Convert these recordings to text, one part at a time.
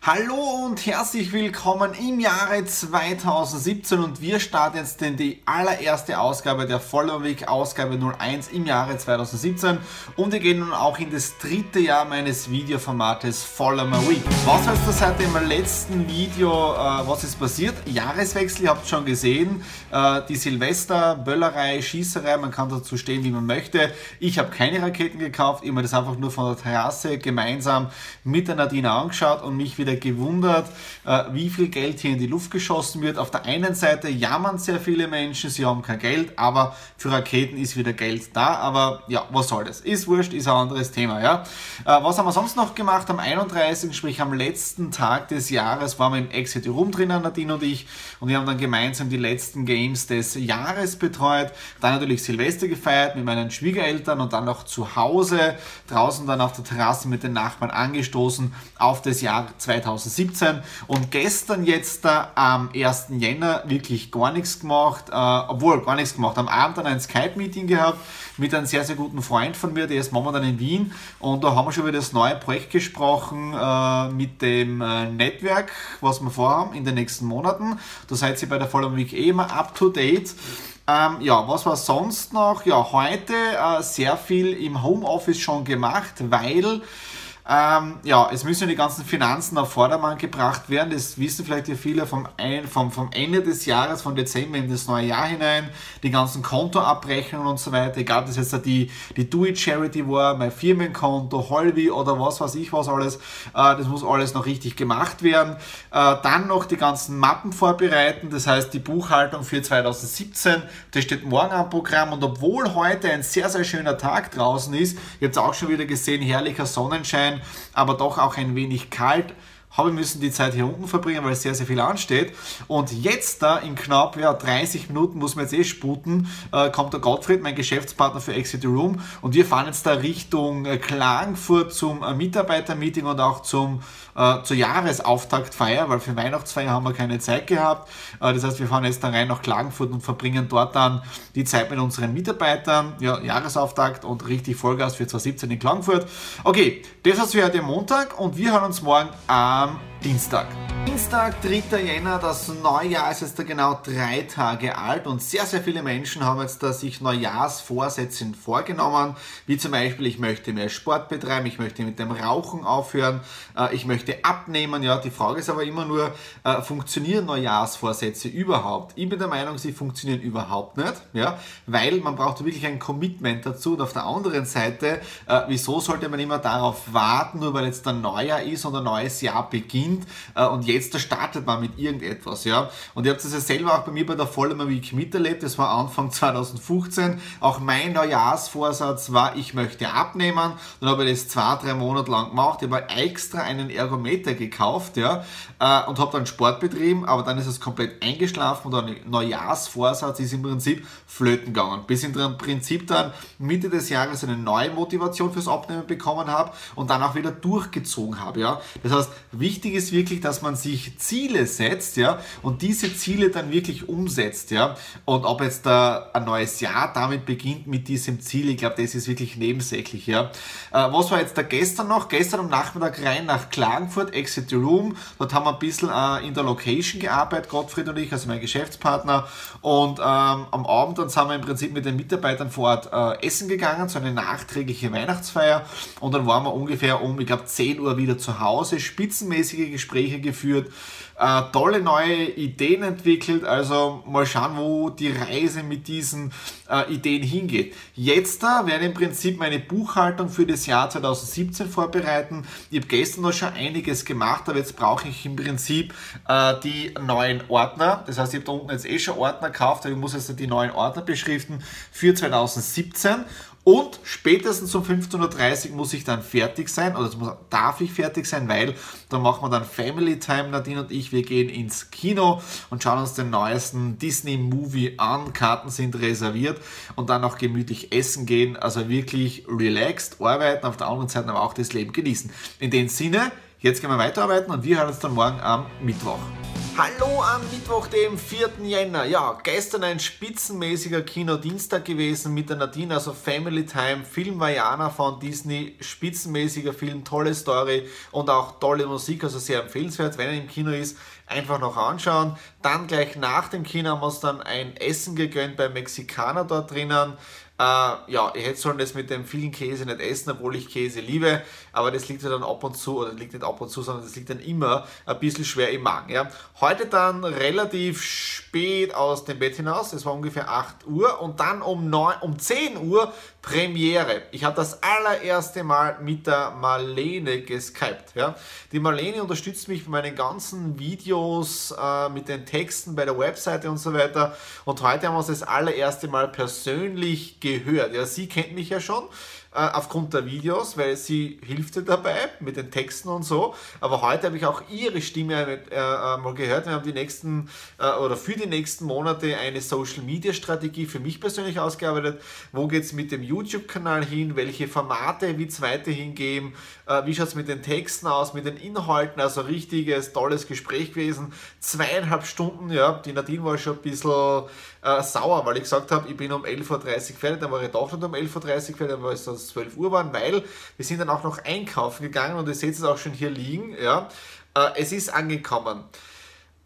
Hallo und herzlich willkommen im Jahre 2017 und wir starten jetzt in die allererste Ausgabe der Follow Week, Ausgabe 01 im Jahre 2017 und wir gehen nun auch in das dritte Jahr meines Videoformates Follow My Week. Was heißt das seit dem letzten Video, äh, was ist passiert? Jahreswechsel, ihr habt schon gesehen, äh, die Silvester, Böllerei, Schießerei, man kann dazu stehen, wie man möchte. Ich habe keine Raketen gekauft, ich habe mir das einfach nur von der Terrasse gemeinsam mit der Nadine angeschaut und mich wieder wieder gewundert, äh, wie viel Geld hier in die Luft geschossen wird. Auf der einen Seite jammern sehr viele Menschen, sie haben kein Geld, aber für Raketen ist wieder Geld da. Aber ja, was soll das? Ist wurscht, ist ein anderes Thema. Ja? Äh, was haben wir sonst noch gemacht? Am 31., sprich am letzten Tag des Jahres, waren wir im Exit Room drinnen, Nadine und ich, und wir haben dann gemeinsam die letzten Games des Jahres betreut. Dann natürlich Silvester gefeiert mit meinen Schwiegereltern und dann noch zu Hause, draußen dann auf der Terrasse mit den Nachbarn angestoßen auf das Jahr 2020. 2017 und gestern jetzt da am 1. Jänner wirklich gar nichts gemacht, äh, obwohl gar nichts gemacht. Am Abend dann ein Skype-Meeting gehabt mit einem sehr, sehr guten Freund von mir, der ist momentan in Wien und da haben wir schon über das neue Projekt gesprochen äh, mit dem äh, Netzwerk, was wir vorhaben in den nächsten Monaten. Da seid ihr bei der Follow Week eh immer up to date. Ähm, ja, was war sonst noch? Ja, heute äh, sehr viel im Homeoffice schon gemacht, weil ähm, ja, es müssen die ganzen Finanzen auf Vordermann gebracht werden. Das wissen vielleicht ja viele vom, ein, vom, vom Ende des Jahres, von Dezember in das neue Jahr hinein. Die ganzen Kontoabrechnungen und so weiter. Egal, ob das jetzt die, die Do-It-Charity war, mein Firmenkonto, Holvi oder was weiß ich was alles. Äh, das muss alles noch richtig gemacht werden. Äh, dann noch die ganzen Mappen vorbereiten. Das heißt, die Buchhaltung für 2017. Das steht morgen am Programm. Und obwohl heute ein sehr, sehr schöner Tag draußen ist, es auch schon wieder gesehen, herrlicher Sonnenschein, aber doch auch ein wenig kalt habe müssen die Zeit hier unten verbringen, weil sehr, sehr viel ansteht. Und jetzt da in knapp ja, 30 Minuten, muss man jetzt eh sputen, äh, kommt der Gottfried, mein Geschäftspartner für Exit Room. Und wir fahren jetzt da Richtung äh, Klagenfurt zum äh, Mitarbeitermeeting und auch zum, äh, zur Jahresauftaktfeier, weil für Weihnachtsfeier haben wir keine Zeit gehabt. Äh, das heißt, wir fahren jetzt da rein nach Klagenfurt und verbringen dort dann die Zeit mit unseren Mitarbeitern. Ja, Jahresauftakt und richtig Vollgas für 2017 in Klagenfurt. Okay, das war's für heute Montag und wir hören uns morgen am am Dienstag. Dienstag, 3. Jänner, das Neujahr ist jetzt da genau drei Tage alt und sehr, sehr viele Menschen haben jetzt da sich Neujahrsvorsätze vorgenommen, wie zum Beispiel, ich möchte mehr Sport betreiben, ich möchte mit dem Rauchen aufhören, äh, ich möchte abnehmen. Ja, die Frage ist aber immer nur, äh, funktionieren Neujahrsvorsätze überhaupt? Ich bin der Meinung, sie funktionieren überhaupt nicht, ja, weil man braucht wirklich ein Commitment dazu und auf der anderen Seite, äh, wieso sollte man immer darauf warten, nur weil jetzt ein Neujahr ist und ein neues Jahr beginnt und jetzt startet man mit irgendetwas, ja. Und ihr habt das ja selber auch bei mir bei der Vollmer Week miterlebt. Das war Anfang 2015. Auch mein Neujahrsvorsatz war, ich möchte abnehmen. Dann habe ich das zwei, drei Monate lang gemacht. Ich habe extra einen Ergometer gekauft, ja, äh, und habe dann Sport betrieben, aber dann ist es komplett eingeschlafen und der Neujahrsvorsatz ist im Prinzip flöten gegangen. Bis ich im Prinzip dann Mitte des Jahres eine neue Motivation fürs Abnehmen bekommen habe und dann auch wieder durchgezogen habe, ja. Das heißt, wichtig ist wirklich, dass man sich Ziele setzt, ja, und diese Ziele dann wirklich umsetzt, ja. Und ob jetzt da ein neues Jahr damit beginnt mit diesem Ziel, ich glaube, das ist wirklich nebensächlich, ja. Äh, was war jetzt da gestern noch? Gestern am Nachmittag rein nach Klagenfurt, Exit the Room. Dort haben wir ein bisschen äh, in der Location gearbeitet, Gottfried und ich, also mein Geschäftspartner. Und ähm, am Abend dann sind wir im Prinzip mit den Mitarbeitern vor Ort äh, essen gegangen, so eine nachträgliche Weihnachtsfeier. Und dann waren wir ungefähr um, ich glaube, 10 Uhr wieder zu Hause. Spitzenmäßige Gespräche geführt, äh, tolle neue Ideen entwickelt. Also mal schauen, wo die Reise mit diesen äh, Ideen hingeht. Jetzt da werde ich im Prinzip meine Buchhaltung für das Jahr 2017 vorbereiten. Ich habe gestern noch schon einiges gemacht, aber jetzt brauche ich im Prinzip äh, die neuen Ordner. Das heißt, ich habe da unten jetzt eh schon Ordner gekauft, aber ich muss jetzt die neuen Ordner beschriften für 2017 und spätestens um 15.30 Uhr muss ich dann fertig sein, oder muss, darf ich fertig sein, weil dann machen wir dann Family Time, Nadine und ich. Wir gehen ins Kino und schauen uns den neuesten Disney-Movie an. Karten sind reserviert und dann auch gemütlich essen gehen. Also wirklich relaxed arbeiten, auf der anderen Seite aber auch das Leben genießen. In dem Sinne, jetzt gehen wir weiterarbeiten und wir hören uns dann morgen am Mittwoch. Hallo am Mittwoch, dem 4. Jänner. Ja, gestern ein spitzenmäßiger Kinodienstag gewesen mit der Nadine, also Family Time, Film Vajana von Disney, spitzenmäßiger Film, tolle Story und auch tolle Musik, also sehr empfehlenswert, wenn er im Kino ist, einfach noch anschauen. Dann gleich nach dem Kino haben wir uns dann ein Essen gegönnt beim Mexikaner dort drinnen. Äh, ja, ich hätte sollen das mit dem vielen Käse nicht essen, obwohl ich Käse liebe, aber das liegt ja dann ab und zu, oder liegt nicht ab und zu, sondern das liegt dann immer ein bisschen schwer im Magen. Ja. Heute dann relativ spät aus dem Bett hinaus, es war ungefähr 8 Uhr und dann um, 9, um 10 Uhr Premiere. Ich habe das allererste Mal mit der Marlene geskypt. Ja. Die Marlene unterstützt mich bei meinen ganzen Videos, äh, mit den Texten bei der Webseite und so weiter. Und heute haben wir uns das allererste Mal persönlich gehört. Ja, sie kennt mich ja schon äh, aufgrund der Videos, weil sie hilft dir dabei mit den Texten und so. Aber heute habe ich auch ihre Stimme äh, äh, mal gehört. Wir haben die nächsten äh, oder für die nächsten Monate eine Social Media Strategie für mich persönlich ausgearbeitet. Wo geht es mit dem YouTube-Kanal hin? Welche Formate wird es weiterhin geben? Äh, wie schaut es mit den Texten aus, mit den Inhalten? Also richtiges, tolles Gespräch gewesen. Zweieinhalb Stunden, ja, die Nadine war schon ein bisschen äh, sauer, weil ich gesagt habe, ich bin um 11.30 Uhr fertig, dann war ich doch nicht um 11.30 Uhr fertig, dann war es dann 12 Uhr waren, weil wir sind dann auch noch einkaufen gegangen und ihr seht es auch schon hier liegen. Ja. Äh, es ist angekommen.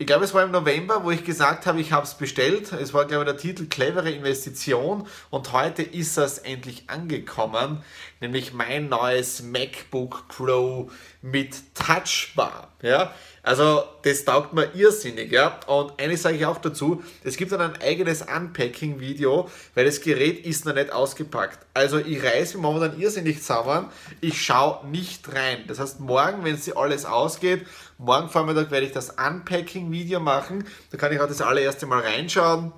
Ich glaube, es war im November, wo ich gesagt habe, ich habe es bestellt. Es war, glaube ich, der Titel Clevere Investition und heute ist es endlich angekommen, nämlich mein neues MacBook Pro mit Touchbar. Ja? Also das taugt mir irrsinnig, ja. Und eines sage ich auch dazu, es gibt dann ein eigenes Unpacking-Video, weil das Gerät ist noch nicht ausgepackt. Also ich reiße mir momentan irrsinnig zusammen, ich schaue nicht rein. Das heißt, morgen, wenn sie alles ausgeht, morgen Vormittag werde ich das Unpacking-Video machen. Da kann ich auch das allererste Mal reinschauen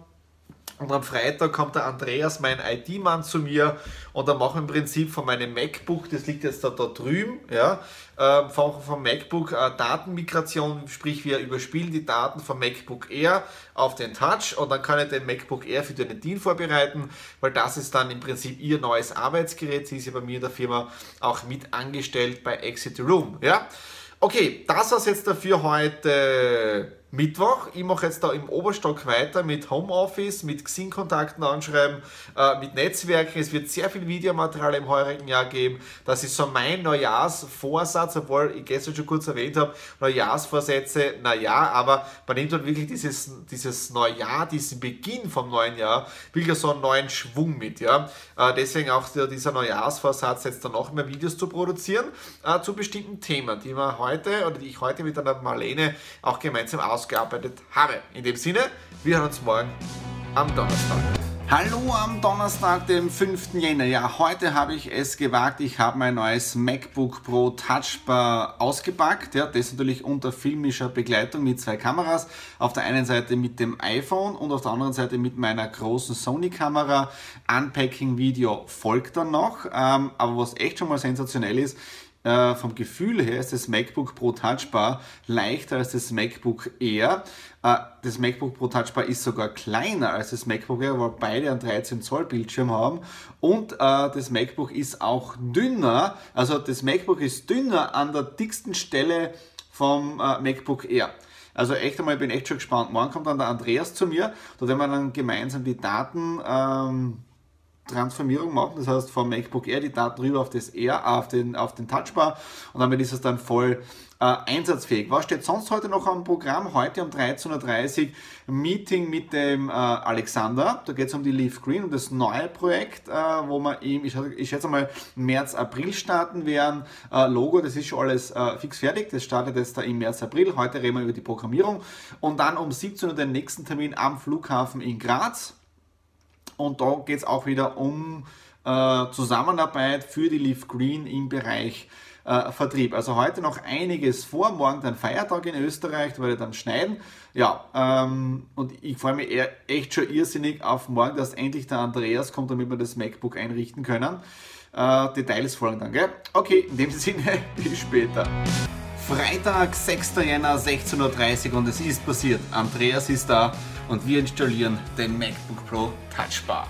und am Freitag kommt der Andreas, mein IT-Mann, zu mir und dann machen wir im Prinzip von meinem MacBook, das liegt jetzt da, da drüben, ja, äh, vom, MacBook äh, Datenmigration, sprich wir überspielen die Daten vom MacBook Air auf den Touch und dann kann ich den MacBook Air für den Deal vorbereiten, weil das ist dann im Prinzip ihr neues Arbeitsgerät. Sie ist ja bei mir in der Firma auch mit angestellt bei Exit Room, ja. Okay, das war's jetzt dafür heute Mittwoch. Ich mache jetzt da im Oberstock weiter mit Homeoffice, mit Xing-Kontakten anschreiben, äh, mit Netzwerken. Es wird sehr viel Videomaterial im heurigen Jahr geben. Das ist so mein Neujahrsvorsatz, obwohl ich gestern schon kurz erwähnt habe, Neujahrsvorsätze, naja, aber man nimmt halt wirklich dieses, dieses Neujahr, diesen Beginn vom neuen Jahr, wirklich so einen neuen Schwung mit. Ja? Äh, deswegen auch dieser Neujahrsvorsatz, jetzt dann noch mehr Videos zu produzieren äh, zu bestimmten Themen, die wir heute oder die ich heute mit einer Marlene auch gemeinsam aus ausgearbeitet habe. In dem Sinne, wir hören uns morgen am Donnerstag. Hallo am Donnerstag, dem 5. Jänner. Ja, heute habe ich es gewagt. Ich habe mein neues MacBook Pro Touchbar ausgepackt. Ja, das natürlich unter filmischer Begleitung mit zwei Kameras. Auf der einen Seite mit dem iPhone und auf der anderen Seite mit meiner großen Sony-Kamera. Unpacking-Video folgt dann noch. Ähm, aber was echt schon mal sensationell ist, äh, vom Gefühl her ist das MacBook Pro Touchbar leichter als das MacBook Air. Äh, das MacBook Pro Touchbar ist sogar kleiner als das MacBook Air, weil beide einen 13 Zoll Bildschirm haben. Und äh, das MacBook ist auch dünner. Also das MacBook ist dünner an der dicksten Stelle vom äh, MacBook Air. Also echt einmal, ich bin echt schon gespannt. Morgen kommt dann der Andreas zu mir. Da werden wir dann gemeinsam die Daten ähm, Transformierung machen. Das heißt, vom MacBook Air die Daten rüber auf das Air, auf den, auf den Touchbar und damit ist es dann voll äh, einsatzfähig. Was steht sonst heute noch am Programm? Heute um 13.30 Uhr Meeting mit dem äh, Alexander. Da geht es um die Leaf Green, um das neue Projekt, äh, wo wir ihm, ich, ich schätze mal, März, April starten werden. Äh, Logo, das ist schon alles äh, fix fertig. Das startet jetzt da im März, April. Heute reden wir über die Programmierung. Und dann um 17 Uhr den nächsten Termin am Flughafen in Graz. Und da geht es auch wieder um äh, Zusammenarbeit für die Leaf Green im Bereich äh, Vertrieb. Also heute noch einiges vor, morgen dann Feiertag in Österreich, da werde ich dann schneiden. Ja, ähm, und ich freue mich echt schon irrsinnig auf morgen, dass endlich der Andreas kommt, damit wir das MacBook einrichten können. Äh, Details folgen dann, gell? Okay, in dem Sinne, bis später. Freitag, 6. Jänner, 16.30 Uhr und es ist passiert. Andreas ist da und wir installieren den MacBook Pro Touchbar.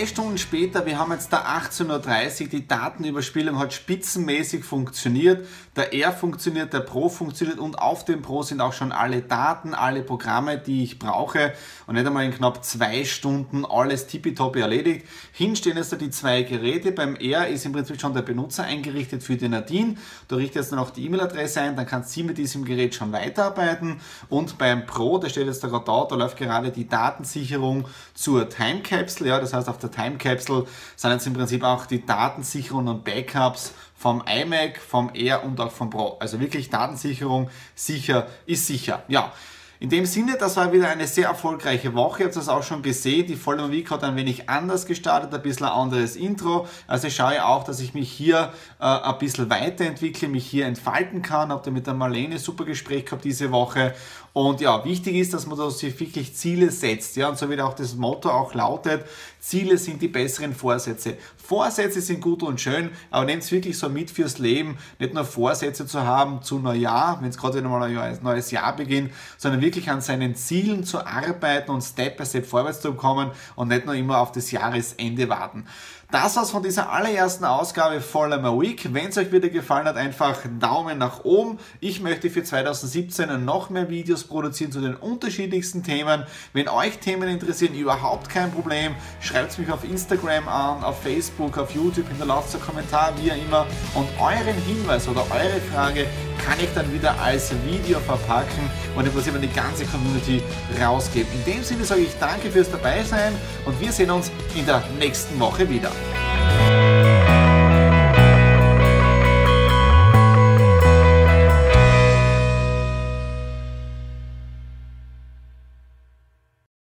Drei Stunden später, wir haben jetzt da 18.30 Uhr, die Datenüberspielung hat spitzenmäßig funktioniert. Der R funktioniert, der Pro funktioniert und auf dem Pro sind auch schon alle Daten, alle Programme, die ich brauche und nicht einmal in knapp zwei Stunden alles tippitoppi erledigt. Hinstehen jetzt da die zwei Geräte. Beim R ist im Prinzip schon der Benutzer eingerichtet für die Nadine. Da richtet jetzt dann auch die E-Mail-Adresse ein, dann kann sie mit diesem Gerät schon weiterarbeiten. Und beim Pro, der steht jetzt da gerade da, da läuft gerade die Datensicherung zur Time Capsule. Ja, das heißt, auf der Time Capsule sind jetzt im Prinzip auch die Datensicherung und Backups vom iMac, vom Air und auch vom Pro. Also wirklich Datensicherung sicher ist sicher. Ja, in dem Sinne, das war wieder eine sehr erfolgreiche Woche. Ihr habt das auch schon gesehen. Die Follow Week hat ein wenig anders gestartet, ein bisschen ein anderes Intro. Also ich schaue auch, dass ich mich hier äh, ein bisschen weiterentwickle, mich hier entfalten kann. Habt ihr mit der Marlene super Gespräch gehabt diese Woche. Und ja, wichtig ist, dass man sich wirklich Ziele setzt. Ja, und so wird auch das Motto auch lautet, Ziele sind die besseren Vorsätze. Vorsätze sind gut und schön, aber nehmt es wirklich so mit fürs Leben, nicht nur Vorsätze zu haben zu Neujahr, wenn es gerade wieder mal ein neues Jahr beginnt, sondern wirklich an seinen Zielen zu arbeiten und Step by Step vorwärts zu kommen und nicht nur immer auf das Jahresende warten. Das war's von dieser allerersten Ausgabe Follow My Week. Wenn es euch wieder gefallen hat, einfach Daumen nach oben. Ich möchte für 2017 noch mehr Videos produzieren zu den unterschiedlichsten Themen. Wenn euch Themen interessieren, überhaupt kein Problem. Schreibt mich auf Instagram an, auf Facebook, auf YouTube, hinterlasst einen Kommentar, wie immer. Und euren Hinweis oder eure Frage kann ich dann wieder als Video verpacken und im Prinzip an die ganze Community rausgeben. In dem Sinne sage ich danke fürs Dabeisein und wir sehen uns in der nächsten Woche wieder.